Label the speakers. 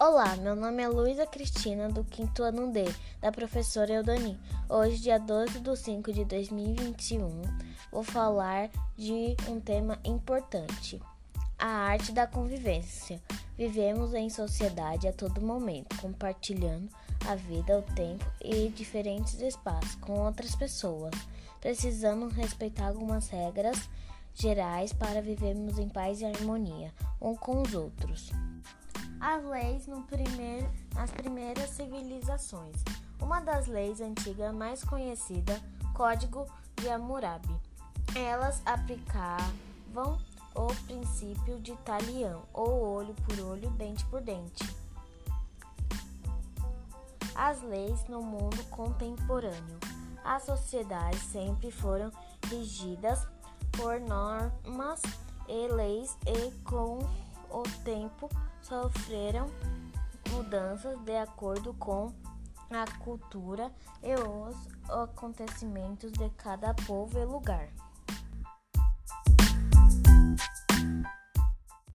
Speaker 1: Olá, meu nome é Luísa Cristina, do quinto ano D, da professora Eudani. Hoje, dia 12 de 5 de 2021, vou falar de um tema importante: a arte da convivência. Vivemos em sociedade a todo momento, compartilhando a vida, o tempo e diferentes espaços com outras pessoas. Precisamos respeitar algumas regras gerais para vivermos em paz e harmonia um com os outros as leis no primeiro, nas primeiras civilizações. Uma das leis antigas mais conhecida, Código de Hammurabi. Elas aplicavam o princípio de talião, ou olho por olho, dente por dente. As leis no mundo contemporâneo. As sociedades sempre foram regidas por normas e leis e com o tempo sofreram mudanças de acordo com a cultura e os acontecimentos de cada povo e lugar.